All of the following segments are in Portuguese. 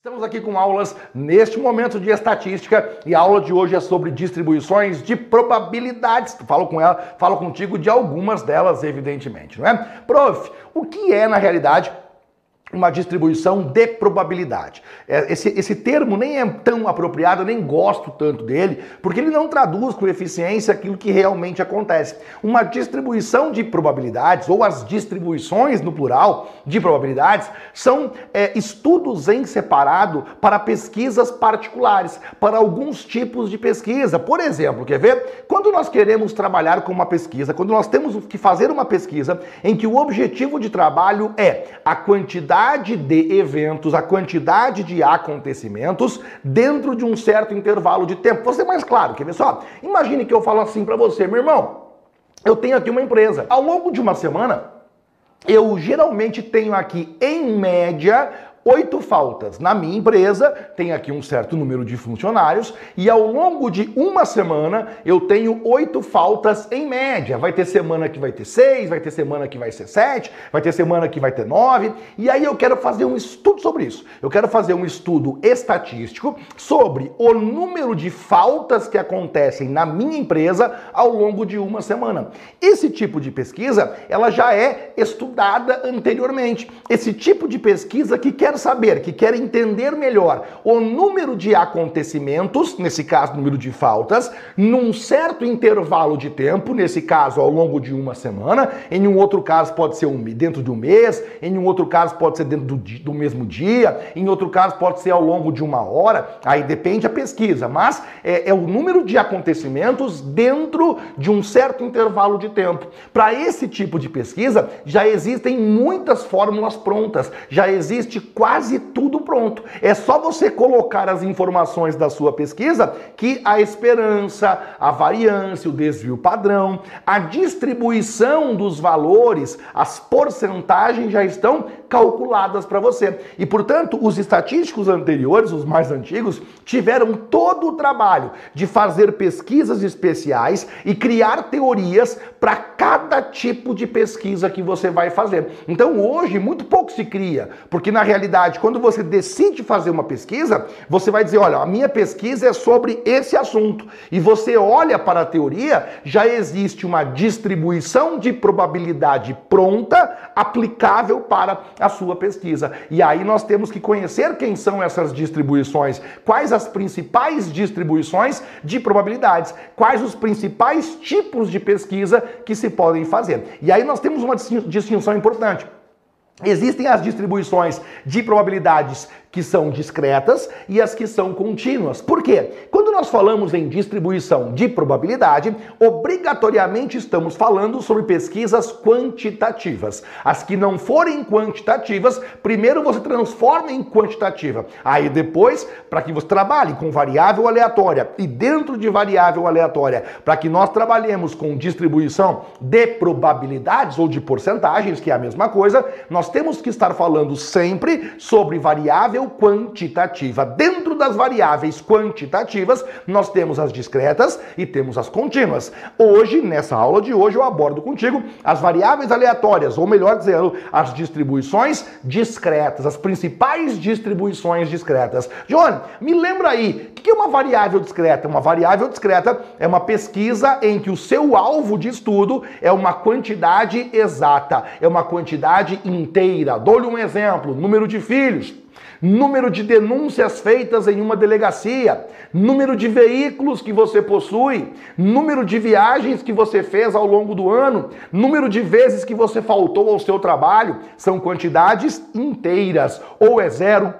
Estamos aqui com aulas neste momento de estatística e a aula de hoje é sobre distribuições de probabilidades. Falo com ela, falo contigo de algumas delas, evidentemente, não é? Prof, o que é na realidade uma distribuição de probabilidade. É, esse, esse termo nem é tão apropriado, nem gosto tanto dele, porque ele não traduz com eficiência aquilo que realmente acontece. Uma distribuição de probabilidades, ou as distribuições no plural de probabilidades, são é, estudos em separado para pesquisas particulares, para alguns tipos de pesquisa. Por exemplo, quer ver? Quando nós queremos trabalhar com uma pesquisa, quando nós temos que fazer uma pesquisa em que o objetivo de trabalho é a quantidade quantidade de eventos, a quantidade de acontecimentos dentro de um certo intervalo de tempo. Vou ser mais claro, quer ver só? Imagine que eu falo assim para você, meu irmão, eu tenho aqui uma empresa. Ao longo de uma semana, eu geralmente tenho aqui, em média, oito faltas. Na minha empresa, tem aqui um certo número de funcionários e ao longo de uma semana eu tenho oito faltas em média. Vai ter semana que vai ter seis, vai ter semana que vai ser sete, vai ter semana que vai ter nove. E aí eu quero fazer um estudo sobre isso. Eu quero fazer um estudo estatístico sobre o número de faltas que acontecem na minha empresa ao longo de uma semana. Esse tipo de pesquisa, ela já é estudada anteriormente. Esse tipo de pesquisa que quer saber, que quer entender melhor o número de acontecimentos, nesse caso, número de faltas, num certo intervalo de tempo, nesse caso, ao longo de uma semana, em um outro caso pode ser um, dentro de um mês, em um outro caso pode ser dentro do, do mesmo dia, em outro caso pode ser ao longo de uma hora, aí depende a pesquisa, mas é, é o número de acontecimentos dentro de um certo intervalo de tempo. Para esse tipo de pesquisa, já existem muitas fórmulas prontas, já existe quase tudo pronto. É só você colocar as informações da sua pesquisa que a esperança, a variância, o desvio padrão, a distribuição dos valores, as porcentagens já estão calculadas para você. E, portanto, os estatísticos anteriores, os mais antigos, tiveram todo o trabalho de fazer pesquisas especiais e criar teorias para cada tipo de pesquisa que você vai fazer. Então, hoje, muito pouco se cria, porque na realidade quando você decide fazer uma pesquisa, você vai dizer: olha, a minha pesquisa é sobre esse assunto. E você olha para a teoria, já existe uma distribuição de probabilidade pronta, aplicável para a sua pesquisa. E aí nós temos que conhecer quem são essas distribuições, quais as principais distribuições de probabilidades, quais os principais tipos de pesquisa que se podem fazer. E aí nós temos uma distinção importante. Existem as distribuições de probabilidades que são discretas e as que são contínuas. Por quê? Quando nós falamos em distribuição de probabilidade, obrigatoriamente estamos falando sobre pesquisas quantitativas. As que não forem quantitativas, primeiro você transforma em quantitativa. Aí depois, para que você trabalhe com variável aleatória e dentro de variável aleatória, para que nós trabalhemos com distribuição de probabilidades ou de porcentagens, que é a mesma coisa, nós temos que estar falando sempre sobre variável variável quantitativa. Dentro das variáveis quantitativas, nós temos as discretas e temos as contínuas. Hoje, nessa aula de hoje, eu abordo contigo as variáveis aleatórias, ou melhor dizendo, as distribuições discretas, as principais distribuições discretas. Johnny, me lembra aí, o que é uma variável discreta? Uma variável discreta é uma pesquisa em que o seu alvo de estudo é uma quantidade exata, é uma quantidade inteira. Dou-lhe um exemplo: número de filhos número de denúncias feitas em uma delegacia, número de veículos que você possui, número de viagens que você fez ao longo do ano, número de vezes que você faltou ao seu trabalho, são quantidades inteiras, ou é zero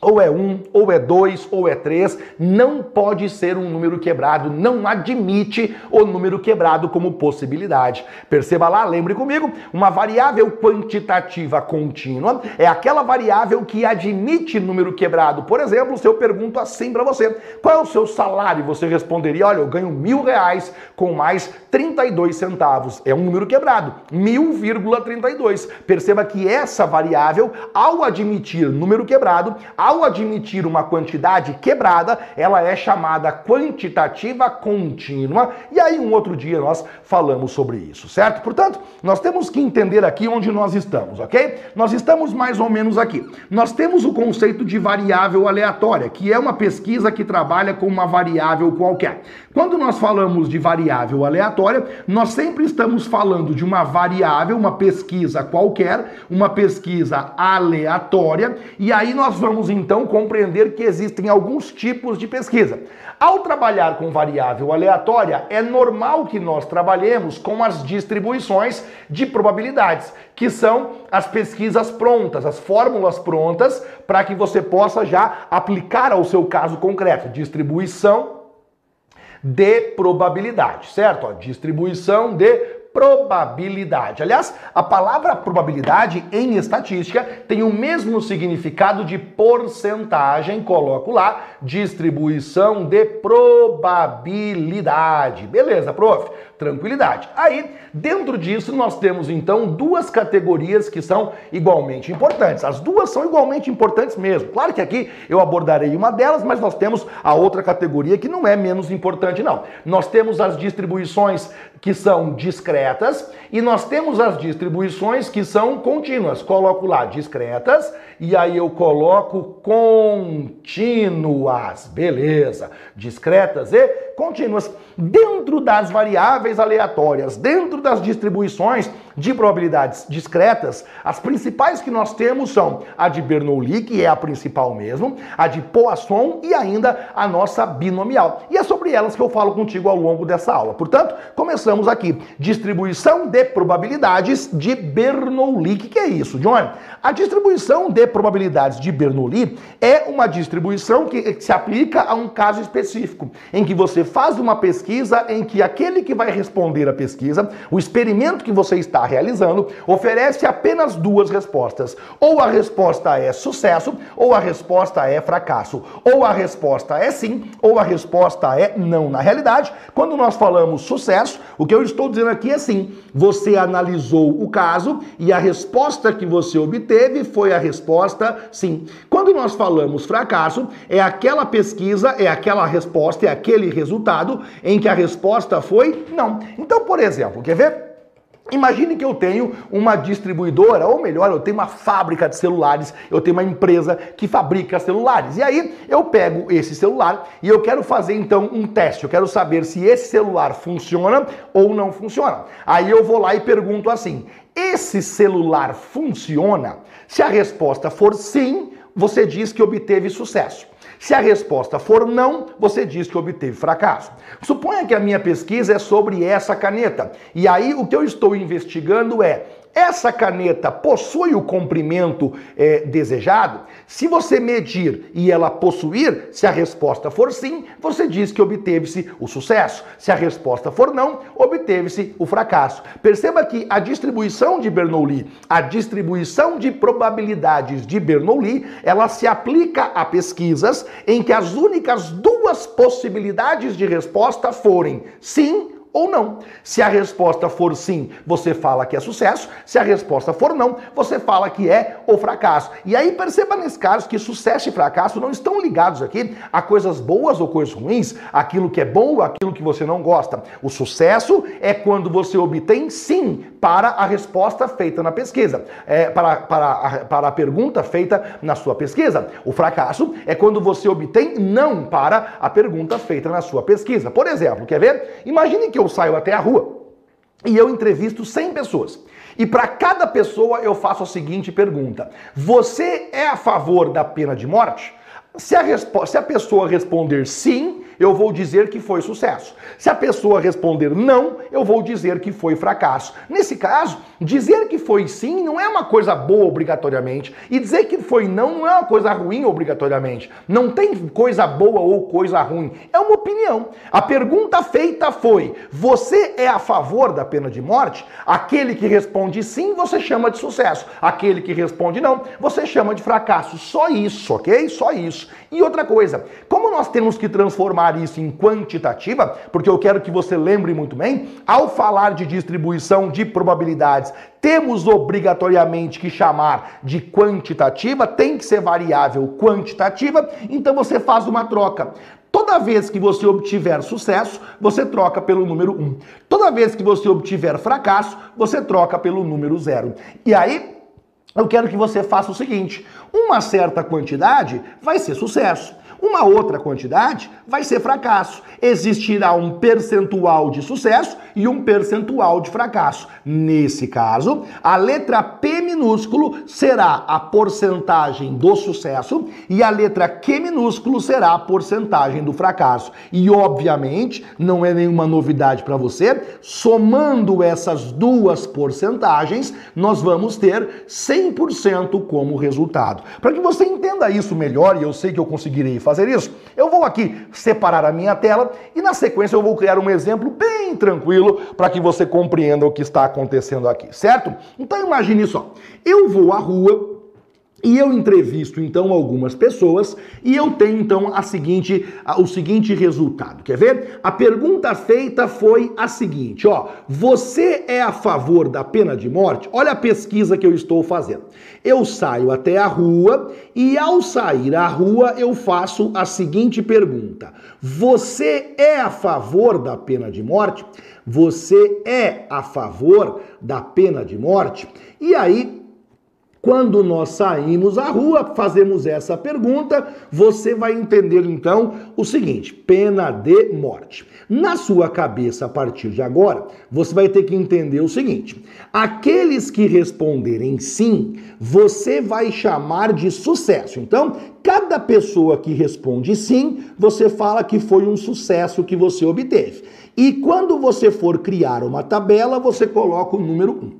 ou é um, ou é dois, ou é três, não pode ser um número quebrado, não admite o número quebrado como possibilidade. Perceba lá, lembre comigo, uma variável quantitativa contínua é aquela variável que admite número quebrado. Por exemplo, se eu pergunto assim para você, qual é o seu salário? Você responderia, olha, eu ganho mil reais com mais 32 centavos. É um número quebrado, mil vírgula 32. Perceba que essa variável, ao admitir número quebrado, ao admitir uma quantidade quebrada, ela é chamada quantitativa contínua. E aí, um outro dia, nós falamos sobre isso, certo? Portanto, nós temos que entender aqui onde nós estamos, ok? Nós estamos mais ou menos aqui. Nós temos o conceito de variável aleatória, que é uma pesquisa que trabalha com uma variável qualquer. Quando nós falamos de variável aleatória, nós sempre estamos falando de uma variável, uma pesquisa qualquer, uma pesquisa aleatória, e aí nós vamos então compreender que existem alguns tipos de pesquisa. Ao trabalhar com variável aleatória, é normal que nós trabalhemos com as distribuições de probabilidades, que são as pesquisas prontas, as fórmulas prontas, para que você possa já aplicar ao seu caso concreto. Distribuição de probabilidade, certo? distribuição de probabilidade. Aliás, a palavra probabilidade em estatística tem o mesmo significado de porcentagem, coloco lá, distribuição de probabilidade. Beleza, prof? Tranquilidade. Aí, dentro disso, nós temos então duas categorias que são igualmente importantes. As duas são igualmente importantes mesmo. Claro que aqui eu abordarei uma delas, mas nós temos a outra categoria que não é menos importante, não. Nós temos as distribuições que são discretas e nós temos as distribuições que são contínuas. Coloco lá discretas e aí eu coloco contínuas. Beleza. Discretas e contínuas. Dentro das variáveis aleatórias, dentro das distribuições de probabilidades discretas, as principais que nós temos são a de Bernoulli, que é a principal mesmo, a de Poisson e ainda a nossa binomial. E é sobre elas que eu falo contigo ao longo dessa aula. Portanto, começamos aqui. Distribuição de probabilidades de Bernoulli. O que, que é isso, John? A distribuição de probabilidades de Bernoulli é uma distribuição que se aplica a um caso específico, em que você faz uma pesquisa em que aquele que vai responder a pesquisa, o experimento que você está realizando, oferece apenas duas respostas. Ou a resposta é sucesso, ou a resposta é fracasso. Ou a resposta é sim, ou a resposta é não. Na realidade, quando nós falamos sucesso, o que eu estou dizendo aqui é sim. Você analisou o caso e a resposta que você obteve foi a resposta sim. Quando nós falamos fracasso, é aquela pesquisa, é aquela resposta, é aquele resultado em que a resposta foi não. Então, por exemplo, quer ver? Imagine que eu tenho uma distribuidora, ou melhor, eu tenho uma fábrica de celulares, eu tenho uma empresa que fabrica celulares. E aí eu pego esse celular e eu quero fazer então um teste. Eu quero saber se esse celular funciona ou não funciona. Aí eu vou lá e pergunto assim: esse celular funciona? Se a resposta for sim, você diz que obteve sucesso. Se a resposta for não, você diz que obteve fracasso. Suponha que a minha pesquisa é sobre essa caneta. E aí o que eu estou investigando é essa caneta possui o comprimento é, desejado? Se você medir e ela possuir, se a resposta for sim, você diz que obteve-se o sucesso. Se a resposta for não, obteve-se o fracasso. Perceba que a distribuição de Bernoulli, a distribuição de probabilidades de Bernoulli, ela se aplica a pesquisas em que as únicas duas possibilidades de resposta forem sim ou não. Se a resposta for sim, você fala que é sucesso. Se a resposta for não, você fala que é o fracasso. E aí perceba nesse caso que sucesso e fracasso não estão ligados aqui a coisas boas ou coisas ruins, aquilo que é bom ou aquilo que você não gosta. O sucesso é quando você obtém sim para a resposta feita na pesquisa, é, para, para, para a pergunta feita na sua pesquisa. O fracasso é quando você obtém não para a pergunta feita na sua pesquisa. Por exemplo, quer ver? Imagine que eu saio até a rua e eu entrevisto 100 pessoas. E para cada pessoa eu faço a seguinte pergunta: Você é a favor da pena de morte? Se a, se a pessoa responder sim, eu vou dizer que foi sucesso. Se a pessoa responder não, eu vou dizer que foi fracasso. Nesse caso, dizer que foi sim não é uma coisa boa obrigatoriamente, e dizer que foi não não é uma coisa ruim obrigatoriamente. Não tem coisa boa ou coisa ruim. É uma opinião. A pergunta feita foi: você é a favor da pena de morte? Aquele que responde sim, você chama de sucesso. Aquele que responde não, você chama de fracasso. Só isso, ok? Só isso. E outra coisa, como nós temos que transformar isso em quantitativa, porque eu quero que você lembre muito bem, ao falar de distribuição de probabilidades, temos obrigatoriamente que chamar de quantitativa, tem que ser variável quantitativa, então você faz uma troca. Toda vez que você obtiver sucesso, você troca pelo número 1. Toda vez que você obtiver fracasso, você troca pelo número 0. E aí, eu quero que você faça o seguinte: uma certa quantidade vai ser sucesso. Uma outra quantidade vai ser fracasso. Existirá um percentual de sucesso e um percentual de fracasso. Nesse caso, a letra P minúsculo será a porcentagem do sucesso e a letra Q minúsculo será a porcentagem do fracasso. E obviamente, não é nenhuma novidade para você, somando essas duas porcentagens, nós vamos ter 100% como resultado. Para que você entenda isso melhor, e eu sei que eu conseguirei fazer isso, eu vou aqui separar a minha tela e na sequência eu vou criar um exemplo bem tranquilo para que você compreenda o que está acontecendo aqui, certo? Então imagine só, eu vou à rua e eu entrevisto então algumas pessoas e eu tenho então a seguinte, a, o seguinte resultado. Quer ver? A pergunta feita foi a seguinte, ó: você é a favor da pena de morte? Olha a pesquisa que eu estou fazendo. Eu saio até a rua e ao sair à rua eu faço a seguinte pergunta: você é a favor da pena de morte? Você é a favor da pena de morte? E aí quando nós saímos à rua, fazemos essa pergunta, você vai entender então o seguinte: pena de morte. Na sua cabeça, a partir de agora, você vai ter que entender o seguinte: aqueles que responderem sim, você vai chamar de sucesso. Então, cada pessoa que responde sim, você fala que foi um sucesso que você obteve. E quando você for criar uma tabela, você coloca o número 1.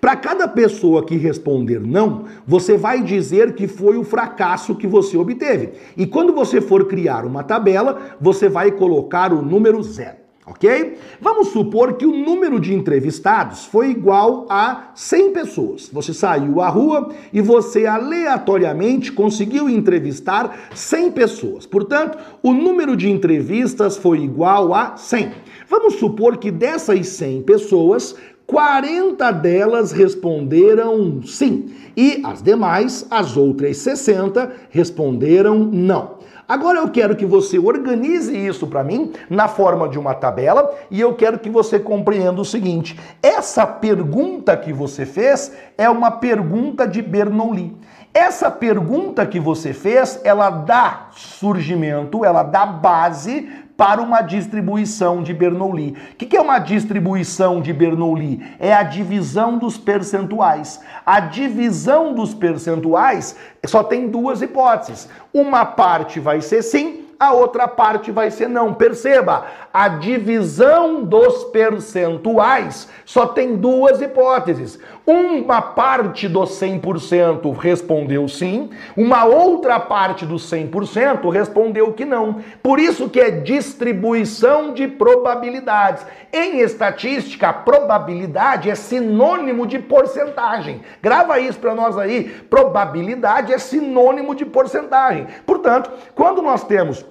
Para cada pessoa que responder não, você vai dizer que foi o fracasso que você obteve. E quando você for criar uma tabela, você vai colocar o número zero. Ok? Vamos supor que o número de entrevistados foi igual a 100 pessoas. Você saiu à rua e você aleatoriamente conseguiu entrevistar 100 pessoas. Portanto, o número de entrevistas foi igual a 100. Vamos supor que dessas 100 pessoas, 40 delas responderam sim e as demais, as outras 60, responderam não. Agora eu quero que você organize isso para mim na forma de uma tabela e eu quero que você compreenda o seguinte: essa pergunta que você fez é uma pergunta de Bernoulli. Essa pergunta que você fez, ela dá surgimento, ela dá base para uma distribuição de Bernoulli. O que é uma distribuição de Bernoulli? É a divisão dos percentuais. A divisão dos percentuais só tem duas hipóteses. Uma parte vai ser sim, a outra parte vai ser não. Perceba, a divisão dos percentuais só tem duas hipóteses. Uma parte dos 100% respondeu sim, uma outra parte dos 100% respondeu que não. Por isso que é distribuição de probabilidades. Em estatística, probabilidade é sinônimo de porcentagem. Grava isso para nós aí. Probabilidade é sinônimo de porcentagem. Portanto, quando nós temos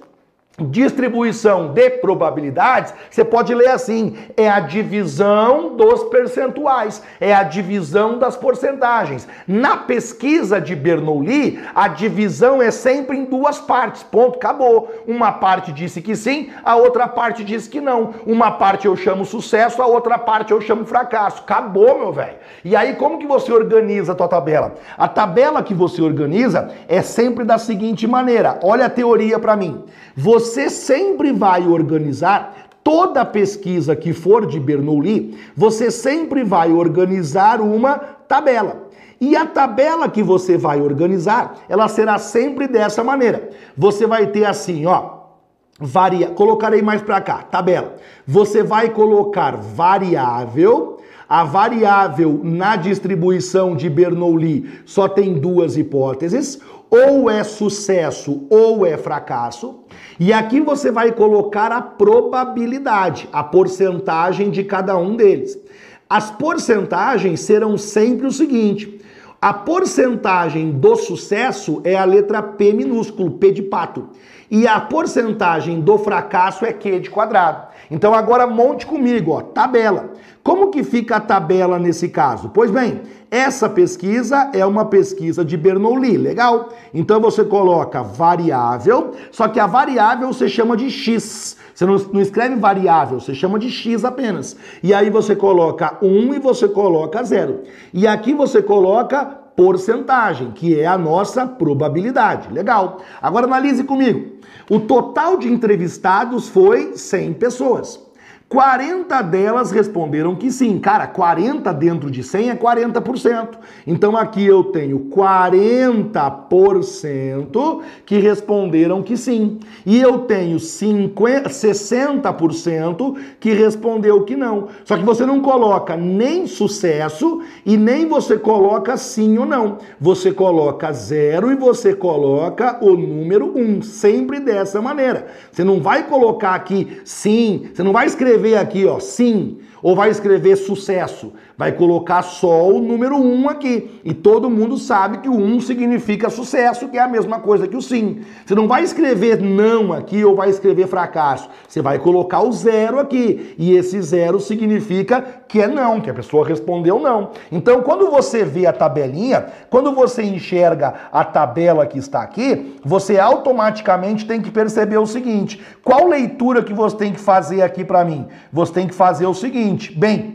distribuição de probabilidades, você pode ler assim: é a divisão dos percentuais, é a divisão das porcentagens. Na pesquisa de Bernoulli, a divisão é sempre em duas partes. Ponto, acabou. Uma parte disse que sim, a outra parte disse que não. Uma parte eu chamo sucesso, a outra parte eu chamo fracasso. Acabou, meu velho. E aí como que você organiza a tua tabela? A tabela que você organiza é sempre da seguinte maneira. Olha a teoria para mim. Você sempre vai organizar toda pesquisa que for de Bernoulli, você sempre vai organizar uma tabela. E a tabela que você vai organizar, ela será sempre dessa maneira. Você vai ter assim, ó, varia, colocarei mais para cá, tabela. Você vai colocar variável, a variável na distribuição de Bernoulli só tem duas hipóteses ou é sucesso ou é fracasso. E aqui você vai colocar a probabilidade, a porcentagem de cada um deles. As porcentagens serão sempre o seguinte: A porcentagem do sucesso é a letra P minúsculo, P de pato. E a porcentagem do fracasso é Q de quadrado. Então agora monte comigo, ó, tabela. Como que fica a tabela nesse caso? Pois bem, essa pesquisa é uma pesquisa de Bernoulli, legal? Então você coloca variável, só que a variável você chama de x. Você não, não escreve variável, você chama de x apenas. E aí você coloca 1 e você coloca 0. E aqui você coloca porcentagem, que é a nossa probabilidade. Legal. Agora analise comigo. O total de entrevistados foi 100 pessoas. 40 delas responderam que sim. Cara, 40 dentro de 100 é 40%. Então aqui eu tenho 40% que responderam que sim. E eu tenho 50, 60% que respondeu que não. Só que você não coloca nem sucesso e nem você coloca sim ou não. Você coloca zero e você coloca o número 1. Um, sempre dessa maneira. Você não vai colocar aqui sim, você não vai escrever escrever aqui, ó, sim, ou vai escrever sucesso? Vai colocar só o número 1 um aqui. E todo mundo sabe que o 1 um significa sucesso, que é a mesma coisa que o sim. Você não vai escrever não aqui ou vai escrever fracasso. Você vai colocar o zero aqui. E esse zero significa que é não, que a pessoa respondeu não. Então, quando você vê a tabelinha, quando você enxerga a tabela que está aqui, você automaticamente tem que perceber o seguinte: qual leitura que você tem que fazer aqui para mim? Você tem que fazer o seguinte: bem,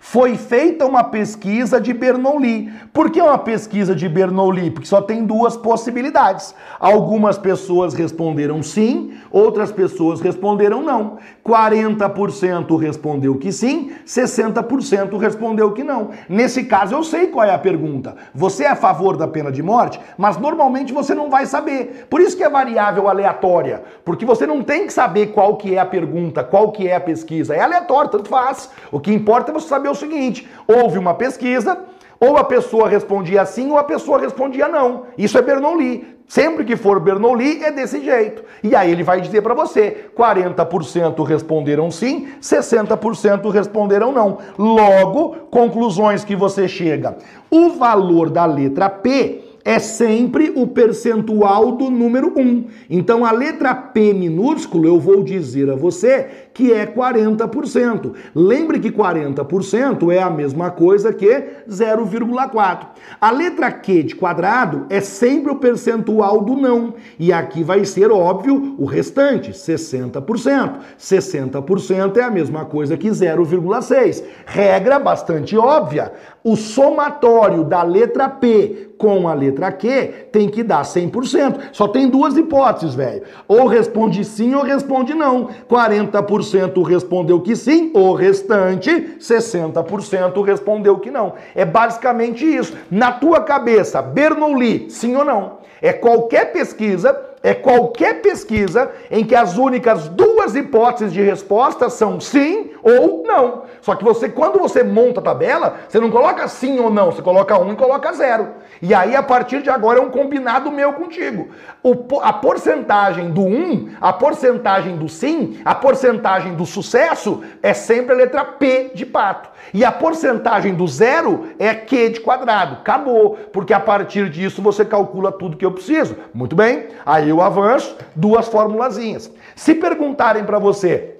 foi feita uma pesquisa de Bernoulli. Por que uma pesquisa de Bernoulli? Porque só tem duas possibilidades. Algumas pessoas responderam sim, outras pessoas responderam não. 40% respondeu que sim, 60% respondeu que não. Nesse caso, eu sei qual é a pergunta. Você é a favor da pena de morte, mas normalmente você não vai saber. Por isso que é variável aleatória, porque você não tem que saber qual que é a pergunta, qual que é a pesquisa. É aleatório, tanto faz. O que importa é você saber o seguinte: houve uma pesquisa, ou a pessoa respondia sim ou a pessoa respondia não. Isso é Bernoulli. Sempre que for Bernoulli é desse jeito. E aí ele vai dizer para você: 40% responderam sim, 60% responderam não. Logo, conclusões que você chega. O valor da letra P é sempre o percentual do número 1. Então a letra P minúsculo eu vou dizer a você que é 40%. Lembre que 40% é a mesma coisa que 0,4. A letra Q de quadrado é sempre o percentual do não. E aqui vai ser óbvio o restante, 60%. 60% é a mesma coisa que 0,6. Regra bastante óbvia. O somatório da letra P com a letra Q tem que dar 100%. Só tem duas hipóteses, velho. Ou responde sim ou responde não. 40% respondeu que sim, o restante 60% respondeu que não. É basicamente isso. Na tua cabeça, Bernoulli, sim ou não? É qualquer pesquisa é qualquer pesquisa em que as únicas duas hipóteses de resposta são sim ou não. Só que você, quando você monta a tabela, você não coloca sim ou não, você coloca um e coloca zero. E aí, a partir de agora, é um combinado meu contigo. O, a porcentagem do um, a porcentagem do sim, a porcentagem do sucesso é sempre a letra P de pato. E a porcentagem do zero é Q de quadrado. Acabou. Porque a partir disso você calcula tudo que eu preciso. Muito bem. Aí eu avanço, duas formulazinhas. Se perguntarem para você,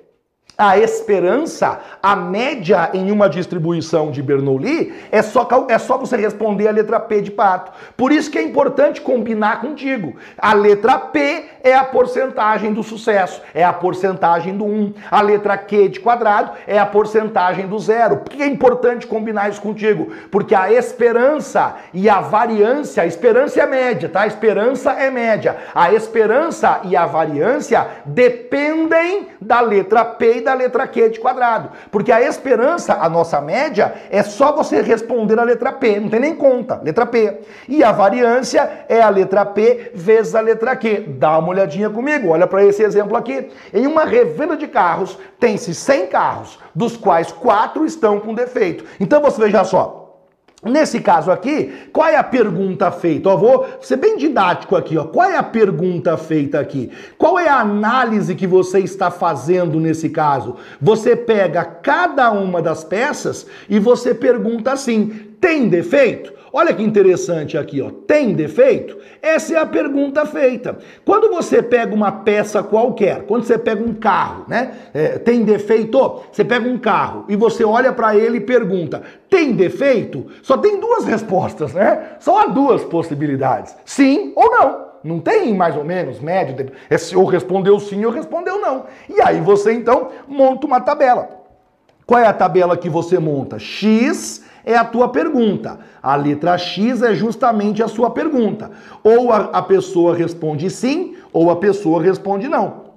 a esperança, a média em uma distribuição de Bernoulli, é só, é só você responder a letra P de pato. Por isso que é importante combinar contigo. A letra P é a porcentagem do sucesso, é a porcentagem do 1. A letra Q de quadrado é a porcentagem do zero. Por que é importante combinar isso contigo? Porque a esperança e a variância, a esperança é média, tá? A esperança é média. A esperança e a variância dependem da letra P e da da letra Q de quadrado. Porque a esperança, a nossa média, é só você responder a letra P, não tem nem conta, letra P. E a variância é a letra P vezes a letra Q. Dá uma olhadinha comigo, olha para esse exemplo aqui. Em uma revenda de carros, tem-se 100 carros, dos quais 4 estão com defeito. Então você veja só, Nesse caso aqui, qual é a pergunta feita? Eu vou ser bem didático aqui. Ó. Qual é a pergunta feita aqui? Qual é a análise que você está fazendo nesse caso? Você pega cada uma das peças e você pergunta assim: tem defeito? Olha que interessante aqui, ó. Tem defeito? Essa é a pergunta feita. Quando você pega uma peça qualquer, quando você pega um carro, né? É, tem defeito? Você pega um carro e você olha para ele e pergunta: tem defeito? Só tem duas respostas, né? Só há duas possibilidades: sim ou não. Não tem mais ou menos, médio, é ou respondeu sim ou respondeu não. E aí você então monta uma tabela. Qual é a tabela que você monta? X é a tua pergunta. A letra X é justamente a sua pergunta. Ou a, a pessoa responde sim, ou a pessoa responde não.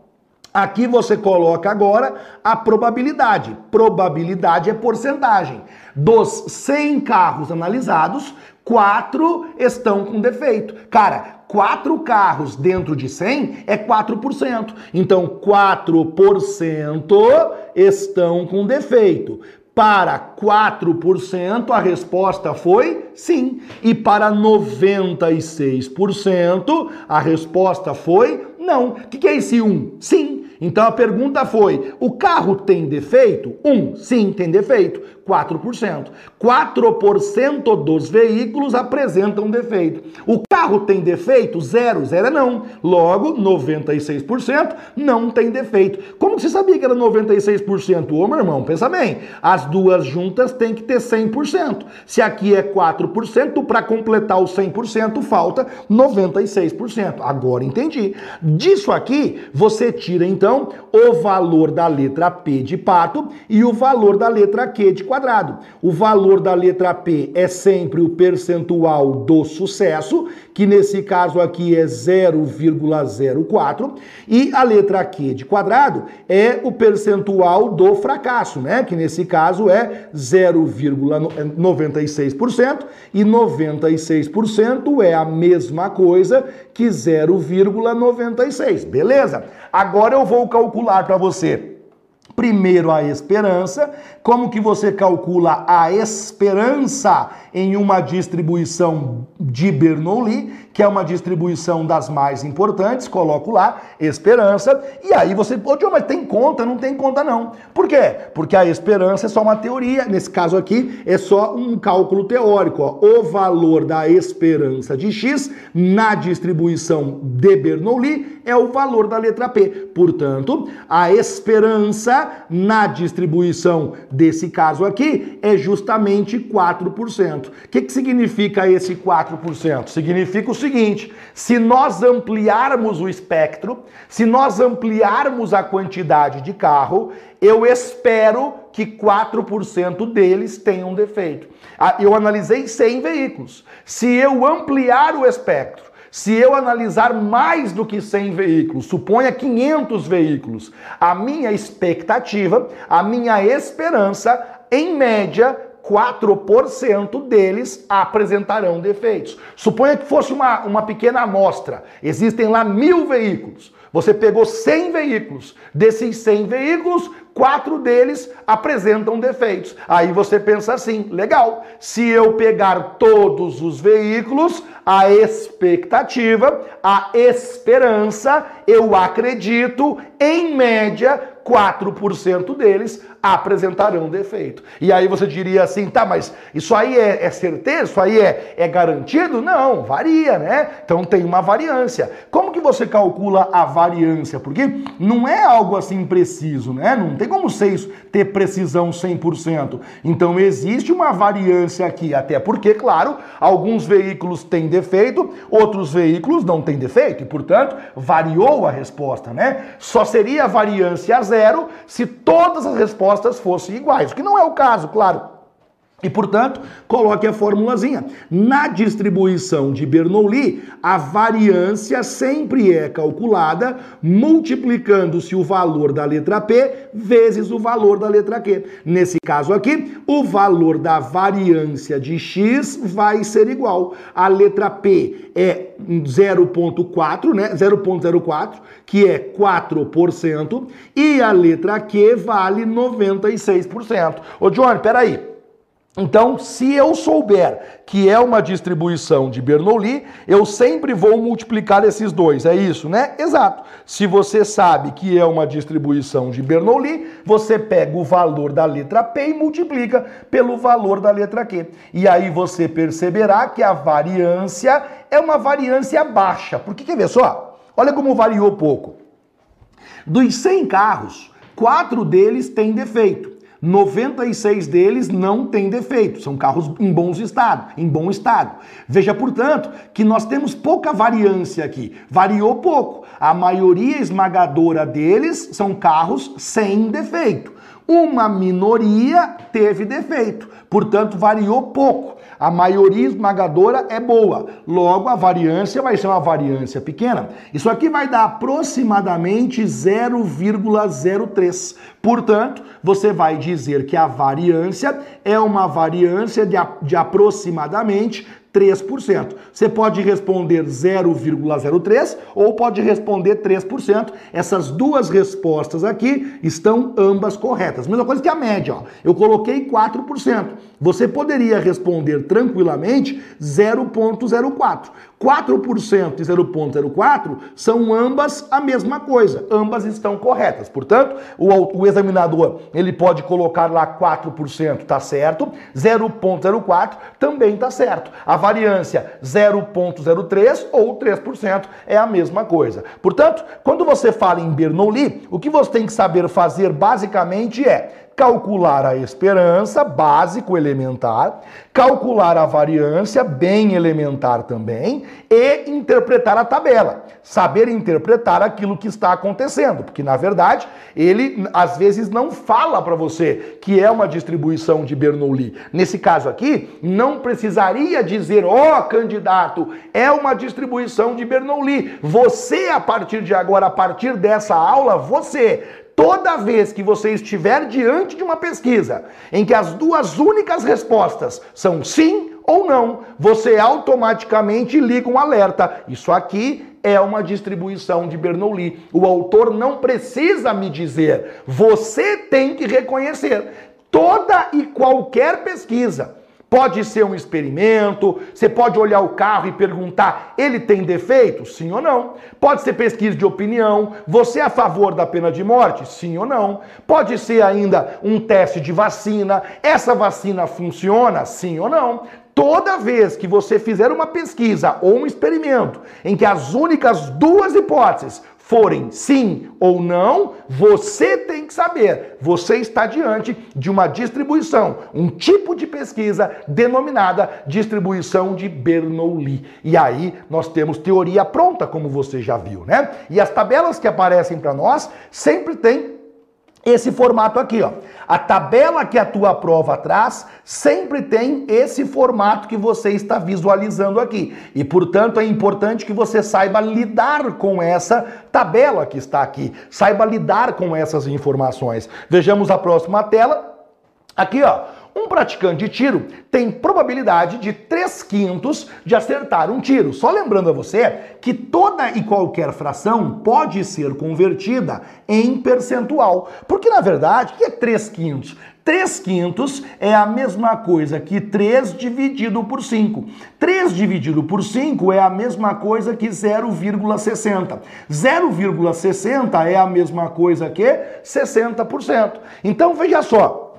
Aqui você coloca agora a probabilidade. Probabilidade é porcentagem. Dos 100 carros analisados, 4 estão com defeito. Cara, 4 carros dentro de 100 é 4%. Então, 4% estão com defeito. Para 4%, a resposta foi sim. E para 96%, a resposta foi não. O que é esse 1? Sim. Então a pergunta foi: o carro tem defeito? 1. Sim, tem defeito. 4%. 4% dos veículos apresentam defeito. O carro tem defeito? Zero. Zero é não. Logo, 96% não tem defeito. Como você sabia que era 96%? Ô, meu irmão, pensa bem. As duas juntas têm que ter 100%. Se aqui é 4%, para completar o 100%, falta 96%. Agora entendi. Disso aqui, você tira então o valor da letra P de pato e o valor da letra Q de quadrado. O valor da letra P é sempre o percentual do sucesso, que nesse caso aqui é 0,04, e a letra Q de quadrado é o percentual do fracasso, né? Que nesse caso é 0,96% e 96% é a mesma coisa que 0,96. Beleza? Agora eu vou calcular para você Primeiro a esperança, como que você calcula a esperança em uma distribuição de Bernoulli, que é uma distribuição das mais importantes, coloco lá esperança, e aí você, pô, mas tem conta? Não tem conta não. Por quê? Porque a esperança é só uma teoria, nesse caso aqui é só um cálculo teórico, ó. o valor da esperança de X na distribuição de Bernoulli é o valor da letra P. Portanto, a esperança na distribuição desse caso aqui é justamente 4%. O que, que significa esse 4%? Significa o seguinte: se nós ampliarmos o espectro, se nós ampliarmos a quantidade de carro, eu espero que 4% deles tenham defeito. Ah, eu analisei 100 veículos. Se eu ampliar o espectro, se eu analisar mais do que 100 veículos, suponha 500 veículos, a minha expectativa, a minha esperança, em média, 4% deles apresentarão defeitos. Suponha que fosse uma, uma pequena amostra. Existem lá mil veículos. Você pegou 100 veículos. Desses 100 veículos, quatro deles apresentam defeitos. Aí você pensa assim: legal, se eu pegar todos os veículos, a expectativa, a esperança, eu acredito, em média, 4% deles apresentarão defeito. E aí você diria assim, tá, mas isso aí é, é certeza? Isso aí é, é garantido? Não, varia, né? Então tem uma variância. Como que você calcula a variância? Porque não é algo assim preciso, né? Não tem como vocês ter precisão 100%. Então existe uma variância aqui, até porque, claro, alguns veículos têm defeito, outros veículos não têm defeito, e portanto variou a resposta, né? Só seria variância zero se todas as respostas fossem iguais, o que não é o caso, claro. E, portanto, coloque a formulazinha. Na distribuição de Bernoulli, a variância sempre é calculada multiplicando-se o valor da letra P vezes o valor da letra Q. Nesse caso aqui, o valor da variância de X vai ser igual. A letra P é 0,4, né? 0,04, que é 4%, e a letra Q vale 96%. Ô, Johnny, peraí. Então, se eu souber que é uma distribuição de Bernoulli, eu sempre vou multiplicar esses dois. É isso, né? Exato. Se você sabe que é uma distribuição de Bernoulli, você pega o valor da letra P e multiplica pelo valor da letra Q. E aí você perceberá que a variância é uma variância baixa. Porque quer ver só? Olha como variou pouco. Dos 100 carros, quatro deles têm defeito. 96 deles não têm defeito, são carros em bons estado, em bom estado. Veja, portanto, que nós temos pouca variância aqui. Variou pouco. A maioria esmagadora deles são carros sem defeito. Uma minoria teve defeito, portanto variou pouco. A maioria esmagadora é boa, logo a variância vai ser uma variância pequena. Isso aqui vai dar aproximadamente 0,03. Portanto, você vai dizer que a variância é uma variância de, de aproximadamente 3%. Você pode responder 0,03 ou pode responder 3%. Essas duas respostas aqui estão ambas corretas. Mesma coisa que a média, ó. Eu coloquei 4%. Você poderia responder tranquilamente 0,04. 4% e 0,04 são ambas a mesma coisa, ambas estão corretas. Portanto, o, o examinador ele pode colocar lá 4%, tá certo? 0,04 também tá certo. A variância 0,03 ou 3% é a mesma coisa. Portanto, quando você fala em Bernoulli, o que você tem que saber fazer basicamente é calcular a esperança, básico elementar, calcular a variância, bem elementar também, e interpretar a tabela. Saber interpretar aquilo que está acontecendo, porque na verdade ele às vezes não fala para você que é uma distribuição de Bernoulli. Nesse caso aqui, não precisaria dizer, ó oh, candidato, é uma distribuição de Bernoulli. Você, a partir de agora, a partir dessa aula, você toda vez que você estiver diante de uma pesquisa em que as duas únicas respostas são sim ou não, você automaticamente liga um alerta. Isso aqui é uma distribuição de Bernoulli. O autor não precisa me dizer, você tem que reconhecer. Toda e qualquer pesquisa Pode ser um experimento, você pode olhar o carro e perguntar: ele tem defeito? Sim ou não? Pode ser pesquisa de opinião, você é a favor da pena de morte? Sim ou não? Pode ser ainda um teste de vacina, essa vacina funciona? Sim ou não? Toda vez que você fizer uma pesquisa ou um experimento em que as únicas duas hipóteses forem sim ou não, você tem que saber. Você está diante de uma distribuição, um tipo de pesquisa denominada distribuição de Bernoulli. E aí nós temos teoria pronta, como você já viu, né? E as tabelas que aparecem para nós sempre têm esse formato aqui, ó. A tabela que a tua prova traz sempre tem esse formato que você está visualizando aqui. E, portanto, é importante que você saiba lidar com essa tabela que está aqui. Saiba lidar com essas informações. Vejamos a próxima tela. Aqui, ó. Um praticante de tiro tem probabilidade de 3 quintos de acertar um tiro. Só lembrando a você que toda e qualquer fração pode ser convertida em percentual. Porque, na verdade, o que é 3 quintos? 3 quintos é a mesma coisa que 3 dividido por 5. 3 dividido por 5 é a mesma coisa que 0,60. 0,60 é a mesma coisa que 60%. Então, veja só.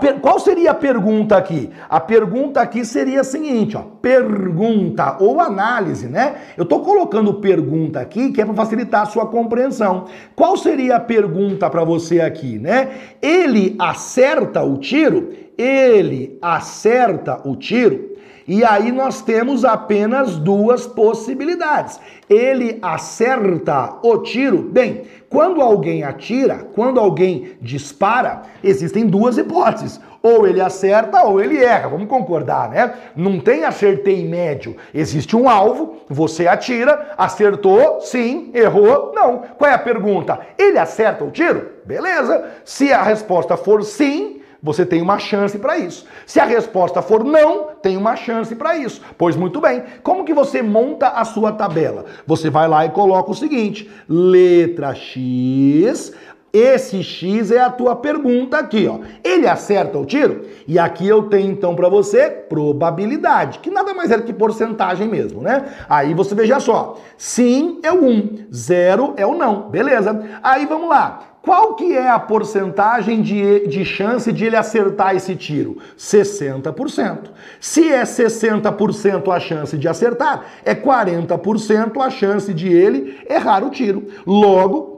Per... Qual seria a pergunta aqui? A pergunta aqui seria a seguinte, ó, pergunta ou análise, né? Eu estou colocando pergunta aqui que é para facilitar a sua compreensão. Qual seria a pergunta para você aqui, né? Ele acerta o tiro? Ele acerta o tiro? E aí nós temos apenas duas possibilidades. Ele acerta o tiro. Bem, quando alguém atira, quando alguém dispara, existem duas hipóteses. Ou ele acerta ou ele erra. Vamos concordar, né? Não tem acertei médio. Existe um alvo, você atira, acertou, sim, errou, não. Qual é a pergunta? Ele acerta o tiro? Beleza. Se a resposta for sim, você tem uma chance para isso. Se a resposta for não, tem uma chance para isso. Pois muito bem. Como que você monta a sua tabela? Você vai lá e coloca o seguinte: letra X, Esse X é a tua pergunta aqui, ó. Ele acerta o tiro? E aqui eu tenho então para você probabilidade, que nada mais é que porcentagem mesmo, né? Aí você veja só. Sim é o 1, 0 é o não. Beleza. Aí vamos lá. Qual que é a porcentagem de, de chance de ele acertar esse tiro? 60%. Se é 60% a chance de acertar, é 40% a chance de ele errar o tiro. Logo,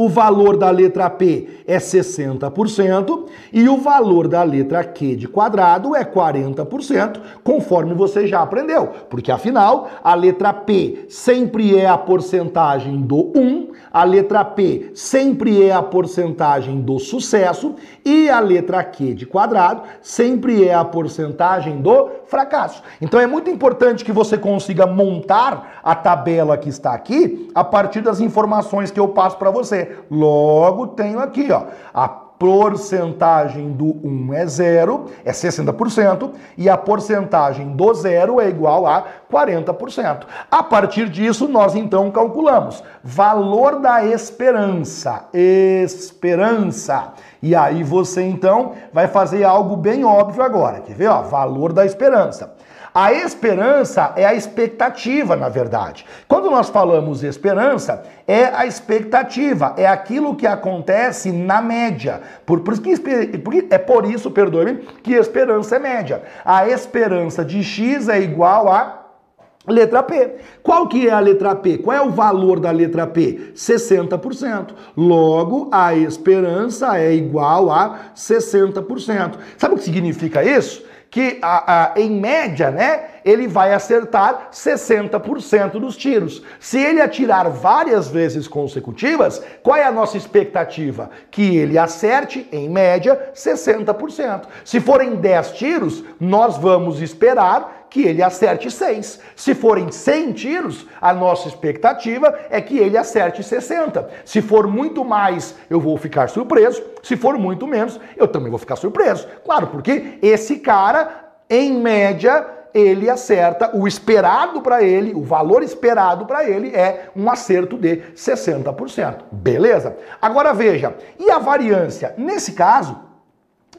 o valor da letra P é 60% e o valor da letra Q de quadrado é 40%, conforme você já aprendeu. Porque afinal, a letra P sempre é a porcentagem do 1, a letra P sempre é a porcentagem do sucesso e a letra Q de quadrado sempre é a porcentagem do fracasso. Então é muito importante que você consiga montar a tabela que está aqui a partir das informações que eu passo para você. Logo, tenho aqui, ó, a porcentagem do 1 é zero, é 60%, e a porcentagem do zero é igual a 40%. A partir disso, nós então calculamos valor da esperança. Esperança. E aí você então vai fazer algo bem óbvio agora. Quer ver? Ó, valor da esperança. A esperança é a expectativa, na verdade. Quando nós falamos esperança, é a expectativa, é aquilo que acontece na média. Por, por, é por isso, perdoe-me, que esperança é média. A esperança de X é igual a Letra P. Qual que é a letra P? Qual é o valor da letra P? 60%. Logo, a esperança é igual a 60%. Sabe o que significa isso? Que a, a, em média, né, ele vai acertar 60% dos tiros. Se ele atirar várias vezes consecutivas, qual é a nossa expectativa? Que ele acerte, em média, 60%. Se forem 10 tiros, nós vamos esperar que ele acerte 6. Se forem 100 tiros, a nossa expectativa é que ele acerte 60. Se for muito mais, eu vou ficar surpreso. Se for muito menos, eu também vou ficar surpreso. Claro, porque esse cara, em média, ele acerta o esperado para ele, o valor esperado para ele é um acerto de 60%. Beleza? Agora veja, e a variância? Nesse caso,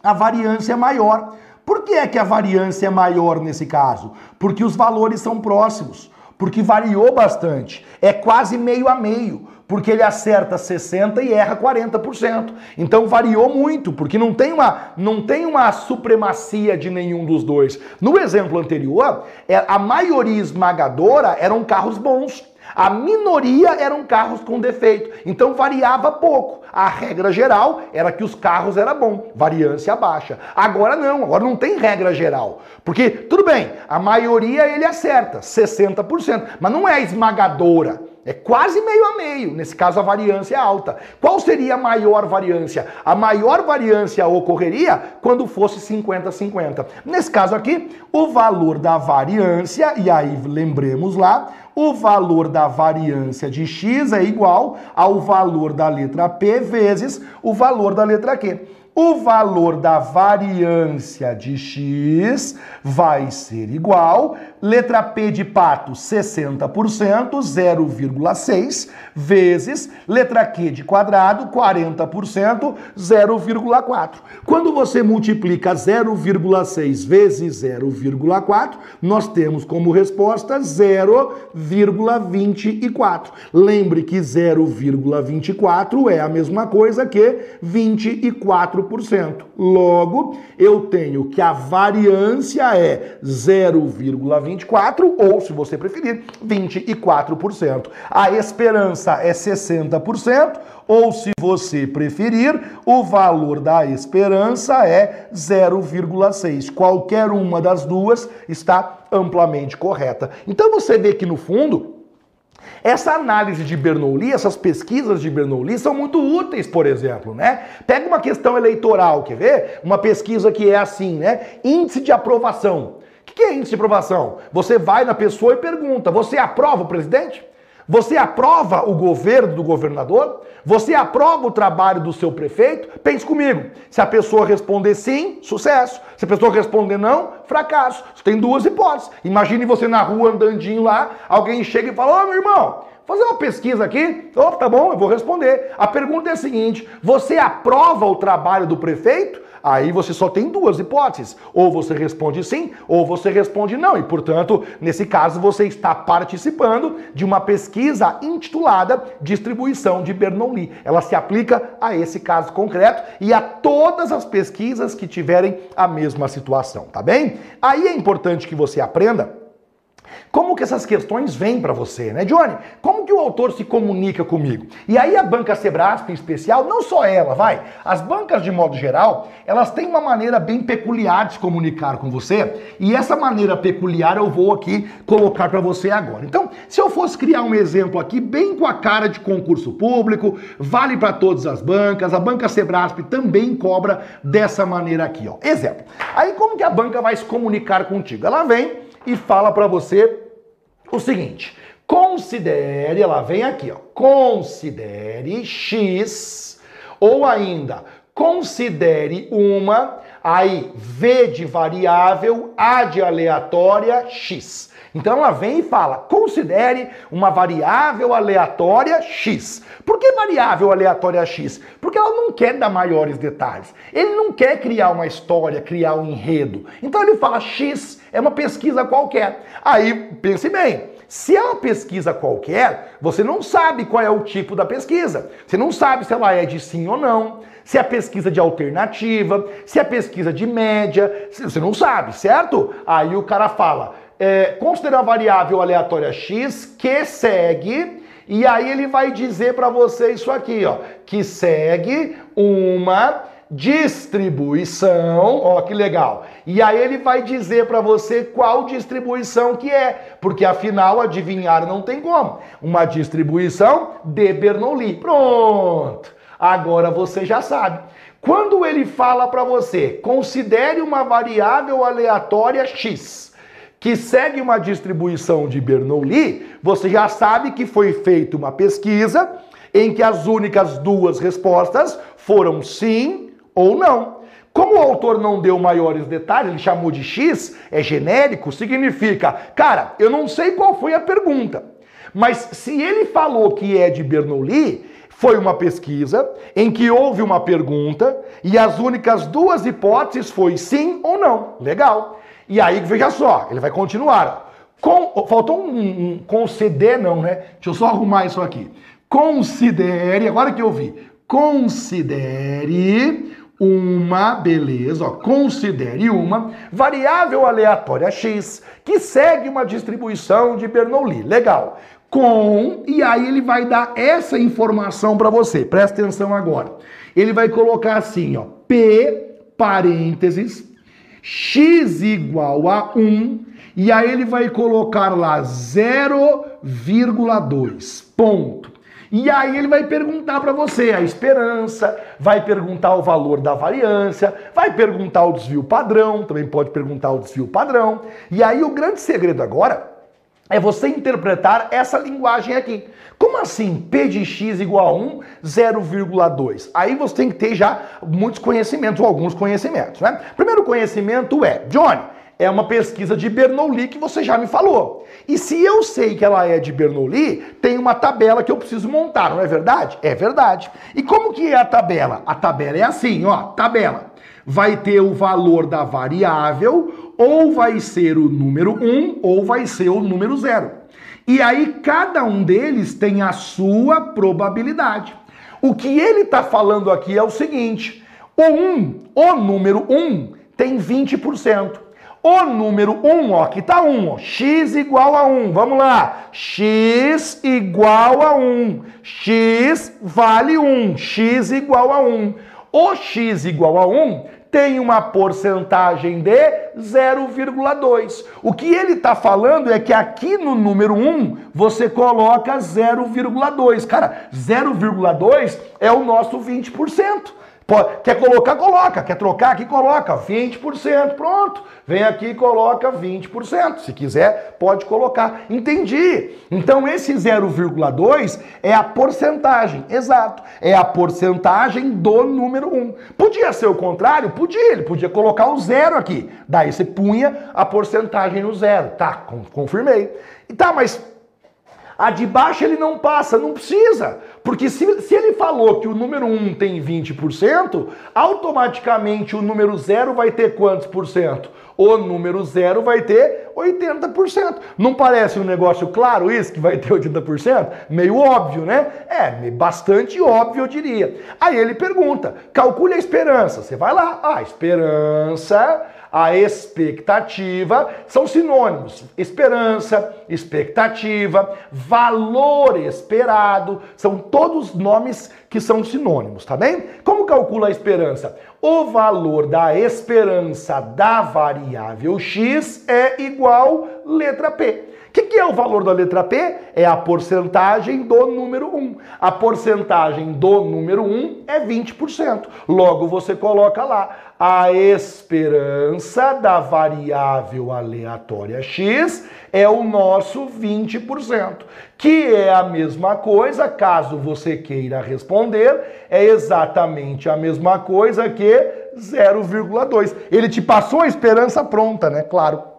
a variância é maior. Por que é que a variância é maior nesse caso? Porque os valores são próximos, porque variou bastante. É quase meio a meio, porque ele acerta 60 e erra 40%. Então variou muito, porque não tem uma não tem uma supremacia de nenhum dos dois. No exemplo anterior, é, a maioria esmagadora eram carros bons. A minoria eram carros com defeito, então variava pouco. A regra geral era que os carros eram bom, variância baixa. Agora não, agora não tem regra geral. Porque, tudo bem, a maioria ele acerta, 60%, mas não é esmagadora. É quase meio a meio, nesse caso a variância é alta. Qual seria a maior variância? A maior variância ocorreria quando fosse 50-50. Nesse caso aqui, o valor da variância, e aí lembremos lá, o valor da variância de x é igual ao valor da letra P vezes o valor da letra Q. O valor da variância de x vai ser igual Letra P de pato, 60%, 0,6, vezes letra Q de quadrado, 40%, 0,4. Quando você multiplica 0,6 vezes 0,4, nós temos como resposta 0,24. Lembre que 0,24 é a mesma coisa que 24%. Logo, eu tenho que a variância é 0,24 24 ou, se você preferir, 24%. A esperança é 60% ou, se você preferir, o valor da esperança é 0,6. Qualquer uma das duas está amplamente correta. Então você vê que no fundo essa análise de Bernoulli, essas pesquisas de Bernoulli são muito úteis, por exemplo, né? Pega uma questão eleitoral, quer ver? Uma pesquisa que é assim, né? Índice de aprovação. O que é índice de aprovação? Você vai na pessoa e pergunta: você aprova o presidente? Você aprova o governo do governador? Você aprova o trabalho do seu prefeito? Pense comigo. Se a pessoa responder sim, sucesso. Se a pessoa responder não, fracasso. Você tem duas hipóteses. Imagine você na rua andandinho lá, alguém chega e fala: Ô meu irmão, fazer uma pesquisa aqui. Oh, tá bom, eu vou responder. A pergunta é a seguinte: você aprova o trabalho do prefeito? Aí você só tem duas hipóteses. Ou você responde sim, ou você responde não. E, portanto, nesse caso, você está participando de uma pesquisa intitulada Distribuição de Bernoulli. Ela se aplica a esse caso concreto e a todas as pesquisas que tiverem a mesma situação, tá bem? Aí é importante que você aprenda como que essas questões vêm para você, né, Johnny? Como que o autor se comunica comigo? E aí a banca Sebrasp em especial, não só ela, vai, as bancas de modo geral, elas têm uma maneira bem peculiar de se comunicar com você, e essa maneira peculiar eu vou aqui colocar para você agora. Então, se eu fosse criar um exemplo aqui bem com a cara de concurso público, vale para todas as bancas, a banca Sebrasp também cobra dessa maneira aqui, ó. Exemplo. Aí como que a banca vai se comunicar contigo? Ela vem e fala para você o seguinte: considere, ela vem aqui, ó, considere X ou ainda considere uma, aí V de variável, A de aleatória, X. Então ela vem e fala: considere uma variável aleatória x. Por que variável aleatória x? Porque ela não quer dar maiores detalhes. Ele não quer criar uma história, criar um enredo. Então ele fala x é uma pesquisa qualquer. Aí pense bem, se é uma pesquisa qualquer, você não sabe qual é o tipo da pesquisa. Você não sabe se ela é de sim ou não, se é pesquisa de alternativa, se é pesquisa de média, você não sabe, certo? Aí o cara fala: é, considerar a variável aleatória x que segue, e aí ele vai dizer para você isso aqui, ó, que segue uma distribuição, ó que legal. E aí ele vai dizer para você qual distribuição que é, porque afinal adivinhar não tem como. Uma distribuição de Bernoulli. Pronto. Agora você já sabe. Quando ele fala para você, considere uma variável aleatória x que segue uma distribuição de Bernoulli, você já sabe que foi feita uma pesquisa em que as únicas duas respostas foram sim ou não. Como o autor não deu maiores detalhes, ele chamou de X, é genérico, significa, cara, eu não sei qual foi a pergunta, mas se ele falou que é de Bernoulli, foi uma pesquisa em que houve uma pergunta e as únicas duas hipóteses foi sim ou não. Legal. E aí, veja só, ele vai continuar. Com, faltou um, um conceder, não, né? Deixa eu só arrumar isso aqui. Considere, agora que eu vi, considere uma, beleza, ó, considere uma variável aleatória x que segue uma distribuição de Bernoulli. Legal. Com, e aí ele vai dar essa informação para você. Presta atenção agora. Ele vai colocar assim, ó, P parênteses x igual a 1, e aí ele vai colocar lá 0,2, ponto. E aí ele vai perguntar para você a esperança, vai perguntar o valor da variância, vai perguntar o desvio padrão, também pode perguntar o desvio padrão. E aí o grande segredo agora é você interpretar essa linguagem aqui. Como assim P de x igual a 1, 0,2? Aí você tem que ter já muitos conhecimentos, ou alguns conhecimentos, né? Primeiro conhecimento é, Johnny, é uma pesquisa de Bernoulli que você já me falou. E se eu sei que ela é de Bernoulli, tem uma tabela que eu preciso montar, não é verdade? É verdade. E como que é a tabela? A tabela é assim, ó, tabela. Vai ter o valor da variável ou vai ser o número 1 ou vai ser o número 0. E aí cada um deles tem a sua probabilidade. O que ele está falando aqui é o seguinte: o 1, o número 1, tem 20%. O número 1, ó, aqui tá 1, ó, x igual a 1. Vamos lá. x igual a 1. x vale 1. x igual a 1. O x igual a 1 tem uma porcentagem de 0,2. O que ele está falando é que aqui no número 1 você coloca 0,2. Cara, 0,2 é o nosso 20%. Quer colocar, coloca. Quer trocar aqui, coloca. 20%. Pronto. Vem aqui e coloca 20%. Se quiser, pode colocar. Entendi. Então, esse 0,2 é a porcentagem. Exato. É a porcentagem do número 1. Podia ser o contrário? Podia. Ele podia colocar o zero aqui. Daí você punha a porcentagem no zero. Tá, confirmei. E tá, mas A de baixo ele não passa, não precisa. Porque se, se ele falou que o número 1 tem 20%, automaticamente o número 0 vai ter quantos por cento? O número 0 vai ter 80%. Não parece um negócio claro isso, que vai ter 80%? Meio óbvio, né? É, bastante óbvio, eu diria. Aí ele pergunta, calcule a esperança. Você vai lá, a ah, esperança a expectativa são sinônimos. Esperança, expectativa, valor esperado, são todos nomes que são sinônimos, tá bem? Como calcula a esperança? O valor da esperança da variável x é igual letra P. O que, é o valor da letra P? É a porcentagem do número 1. A porcentagem do número 1 é 20%. Logo, você coloca lá a esperança da variável aleatória x é o nosso 20%, que é a mesma coisa, caso você queira responder, é exatamente a mesma coisa que 0,2. Ele te passou a esperança pronta, né? Claro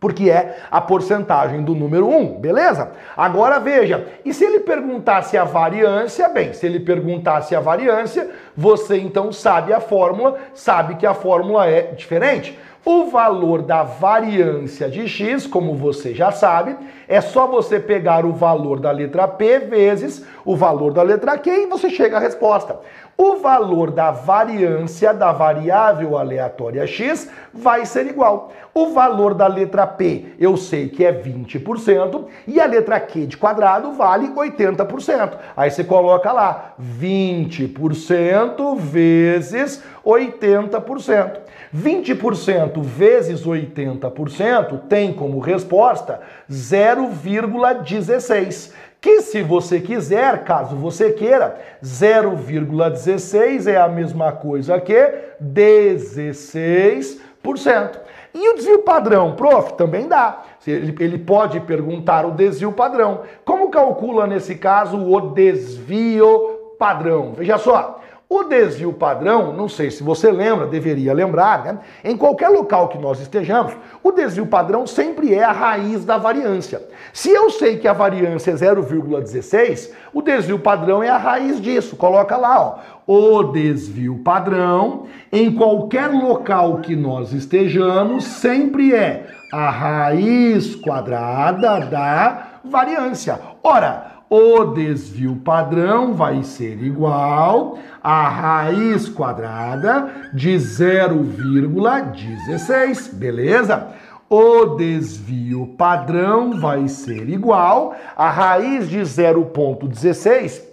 porque é a porcentagem do número 1, beleza? Agora veja, e se ele perguntasse a variância, bem, se ele perguntasse a variância, você então sabe a fórmula, sabe que a fórmula é diferente. O valor da variância de x, como você já sabe, é só você pegar o valor da letra P vezes o valor da letra Q e você chega à resposta. O valor da variância da variável aleatória x vai ser igual. O valor da letra P eu sei que é 20% e a letra Q de quadrado vale 80%. Aí você coloca lá 20% vezes 80%. 20% vezes 80% tem como resposta 0,16 que se você quiser, caso você queira, 0,16 é a mesma coisa que 16%. E o desvio padrão, prof, também dá. Ele pode perguntar o desvio padrão. Como calcula nesse caso o desvio padrão? Veja só, o desvio padrão, não sei se você lembra, deveria lembrar, né? Em qualquer local que nós estejamos, o desvio padrão sempre é a raiz da variância. Se eu sei que a variância é 0,16, o desvio padrão é a raiz disso. Coloca lá, ó. O desvio padrão, em qualquer local que nós estejamos, sempre é a raiz quadrada da variância. Ora, o desvio padrão vai ser igual a raiz quadrada de 0,16, beleza? O desvio padrão vai ser igual a raiz de 0,16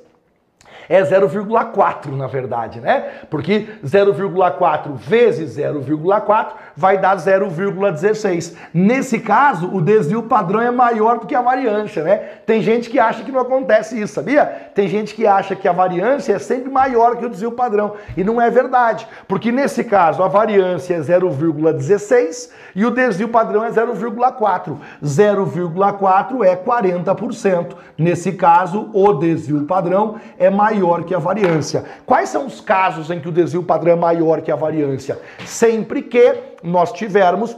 é 0,4 na verdade, né? Porque 0,4 vezes 0,4 vai dar 0,16. Nesse caso, o desvio padrão é maior do que a variância, né? Tem gente que acha que não acontece isso, sabia? Tem gente que acha que a variância é sempre maior que o desvio padrão. E não é verdade. Porque nesse caso, a variância é 0,16 e o desvio padrão é 0,4. 0,4 é 40%. Nesse caso, o desvio padrão é maior que a variância. Quais são os casos em que o desvio padrão é maior que a variância? Sempre que nós tivermos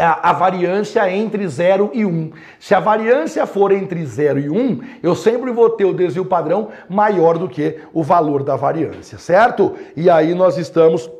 a, variância entre 0 e 1. Um. Se a variância for entre 0 e 1, um, eu sempre vou ter o desvio padrão maior do que o valor da variância, certo? E aí nós estamos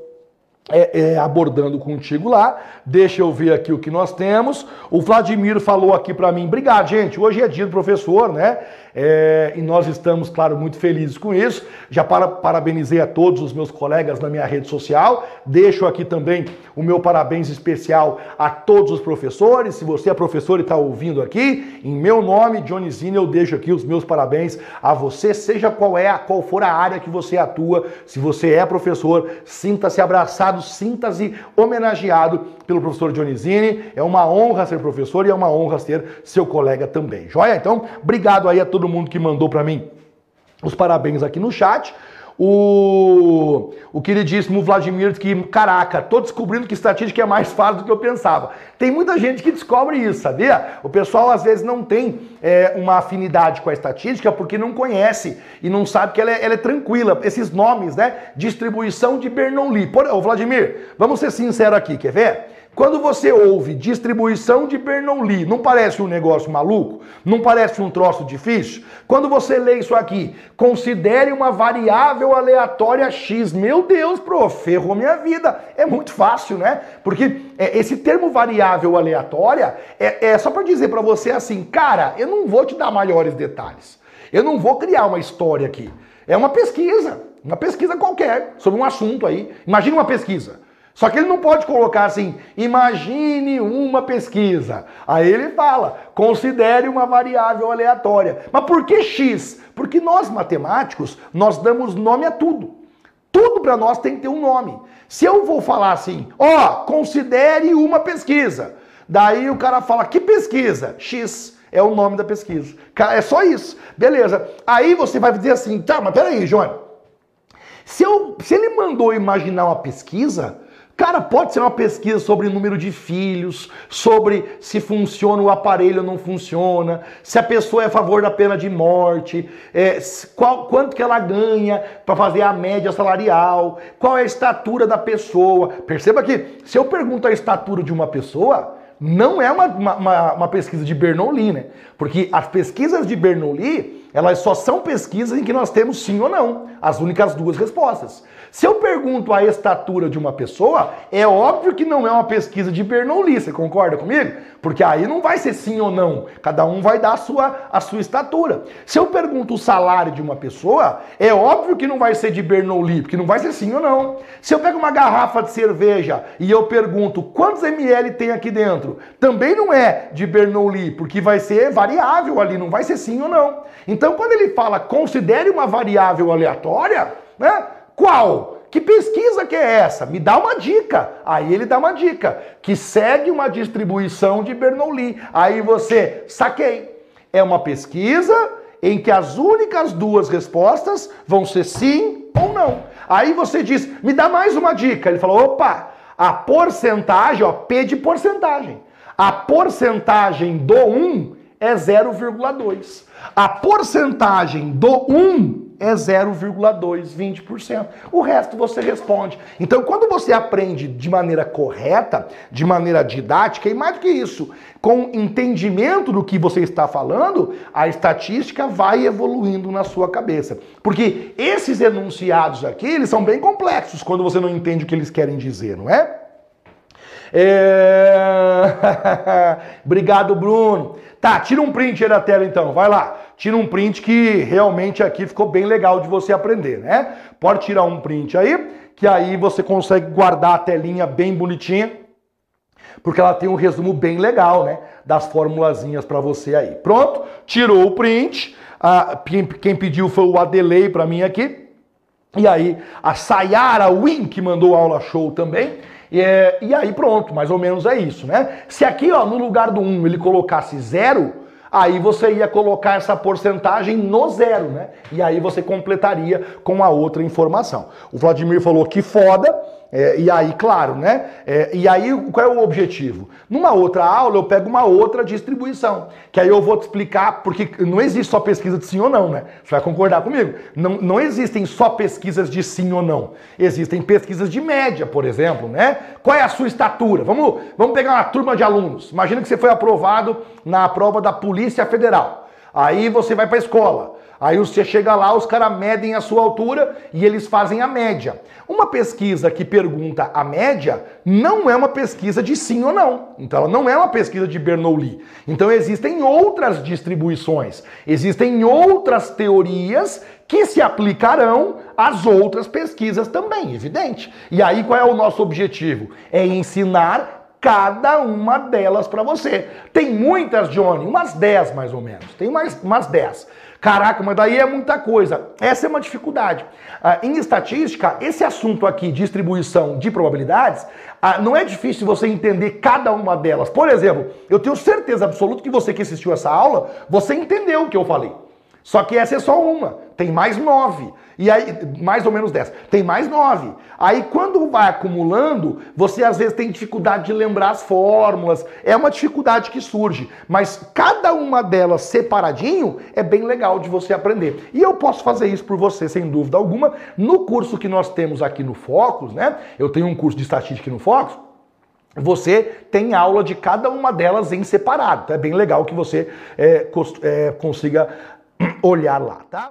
é, é, abordando contigo lá. Deixa eu ver aqui o que nós temos. O Vladimir falou aqui para mim, obrigado, gente. Hoje é dia do professor, né? É, e nós estamos, claro, muito felizes com isso. Já para, parabenizei a todos os meus colegas na minha rede social. Deixo aqui também o meu parabéns especial a todos os professores. Se você é professor e está ouvindo aqui, em meu nome, Dionizine, eu deixo aqui os meus parabéns a você, seja qual é, qual for a área que você atua. Se você é professor, sinta-se abraçado, sinta-se homenageado pelo professor Dionizine. É uma honra ser professor e é uma honra ser seu colega também. Joia? Então, obrigado aí a todos todo mundo que mandou para mim os parabéns aqui no chat. O, o queridíssimo Vladimir que, caraca, tô descobrindo que estatística é mais fácil do que eu pensava. Tem muita gente que descobre isso, sabia? O pessoal às vezes não tem é, uma afinidade com a estatística porque não conhece e não sabe que ela é, ela é tranquila. Esses nomes, né? Distribuição de Bernoulli. Por, ô, Vladimir, vamos ser sinceros aqui, quer ver? Quando você ouve distribuição de Bernoulli, não parece um negócio maluco? Não parece um troço difícil? Quando você lê isso aqui, considere uma variável aleatória x. Meu Deus, prof, ferrou minha vida. É muito fácil, né? Porque é, esse termo variável aleatória é, é só para dizer para você assim, cara, eu não vou te dar maiores detalhes. Eu não vou criar uma história aqui. É uma pesquisa, uma pesquisa qualquer sobre um assunto aí. Imagine uma pesquisa. Só que ele não pode colocar assim, imagine uma pesquisa. Aí ele fala, considere uma variável aleatória. Mas por que X? Porque nós, matemáticos, nós damos nome a tudo. Tudo para nós tem que ter um nome. Se eu vou falar assim, ó, considere uma pesquisa. Daí o cara fala, que pesquisa? X é o nome da pesquisa. É só isso. Beleza. Aí você vai dizer assim, tá, mas peraí, João. Se, eu, se ele mandou imaginar uma pesquisa, Cara, pode ser uma pesquisa sobre número de filhos, sobre se funciona o aparelho ou não funciona, se a pessoa é a favor da pena de morte, é, qual, quanto que ela ganha para fazer a média salarial, qual é a estatura da pessoa. Perceba que se eu pergunto a estatura de uma pessoa, não é uma, uma, uma, pesquisa de Bernoulli, né? Porque as pesquisas de Bernoulli, elas só são pesquisas em que nós temos sim ou não, as únicas duas respostas. Se eu pergunto a estatura de uma pessoa, é óbvio que não é uma pesquisa de Bernoulli, você concorda comigo? Porque aí não vai ser sim ou não, cada um vai dar a sua, a sua estatura. Se eu pergunto o salário de uma pessoa, é óbvio que não vai ser de Bernoulli, porque não vai ser sim ou não. Se eu pego uma garrafa de cerveja e eu pergunto quantos ml tem aqui dentro, também não é de Bernoulli, porque vai ser variável ali, não vai ser sim ou não. Então quando ele fala considere uma variável aleatória, né? Qual? Que pesquisa que é essa? Me dá uma dica. Aí ele dá uma dica, que segue uma distribuição de Bernoulli. Aí você, saquei. É uma pesquisa em que as únicas duas respostas vão ser sim ou não. Aí você diz, me dá mais uma dica. Ele falou, opa, a porcentagem, ó, P de porcentagem. A porcentagem do 1 é 0,2. A porcentagem do 1 é 0,2, 20%. O resto você responde. Então, quando você aprende de maneira correta, de maneira didática, e mais do que isso, com entendimento do que você está falando, a estatística vai evoluindo na sua cabeça. Porque esses enunciados aqui, eles são bem complexos quando você não entende o que eles querem dizer, não é? É... Obrigado, Bruno. Tá, tira um print aí da tela então, vai lá. Tira um print que realmente aqui ficou bem legal de você aprender, né? Pode tirar um print aí, que aí você consegue guardar a telinha bem bonitinha, porque ela tem um resumo bem legal, né? Das formulazinhas para você aí. Pronto, tirou o print. Ah, quem, pediu foi o Adelei para mim aqui. E aí, a Sayara Win, que mandou aula show também. E, é, e aí pronto, mais ou menos é isso, né? Se aqui, ó, no lugar do 1 ele colocasse zero, aí você ia colocar essa porcentagem no zero, né? E aí você completaria com a outra informação. O Vladimir falou que foda, é, e aí, claro, né? É, e aí, qual é o objetivo? Numa outra aula, eu pego uma outra distribuição, que aí eu vou te explicar, porque não existe só pesquisa de sim ou não, né? Você vai concordar comigo? Não, não existem só pesquisas de sim ou não. Existem pesquisas de média, por exemplo, né? Qual é a sua estatura? Vamos, vamos pegar uma turma de alunos. Imagina que você foi aprovado na prova da Polícia Federal. Aí você vai para a escola. Aí você chega lá, os caras medem a sua altura e eles fazem a média. Uma pesquisa que pergunta a média não é uma pesquisa de sim ou não. Então ela não é uma pesquisa de Bernoulli. Então existem outras distribuições, existem outras teorias que se aplicarão às outras pesquisas também, evidente. E aí qual é o nosso objetivo? É ensinar cada uma delas para você. Tem muitas, Johnny, umas 10 mais ou menos. Tem mais umas 10. Caraca, mas daí é muita coisa. Essa é uma dificuldade. Ah, em estatística, esse assunto aqui, distribuição de probabilidades, ah, não é difícil você entender cada uma delas. Por exemplo, eu tenho certeza absoluta que você que assistiu essa aula, você entendeu o que eu falei. Só que essa é só uma, tem mais nove. E aí, mais ou menos dez. Tem mais nove. Aí quando vai acumulando, você às vezes tem dificuldade de lembrar as fórmulas. É uma dificuldade que surge. Mas cada uma delas separadinho é bem legal de você aprender. E eu posso fazer isso por você, sem dúvida alguma, no curso que nós temos aqui no Focus, né? Eu tenho um curso de estatística no Focus você tem aula de cada uma delas em separado. Então é bem legal que você é, é, consiga olhar lá, tá?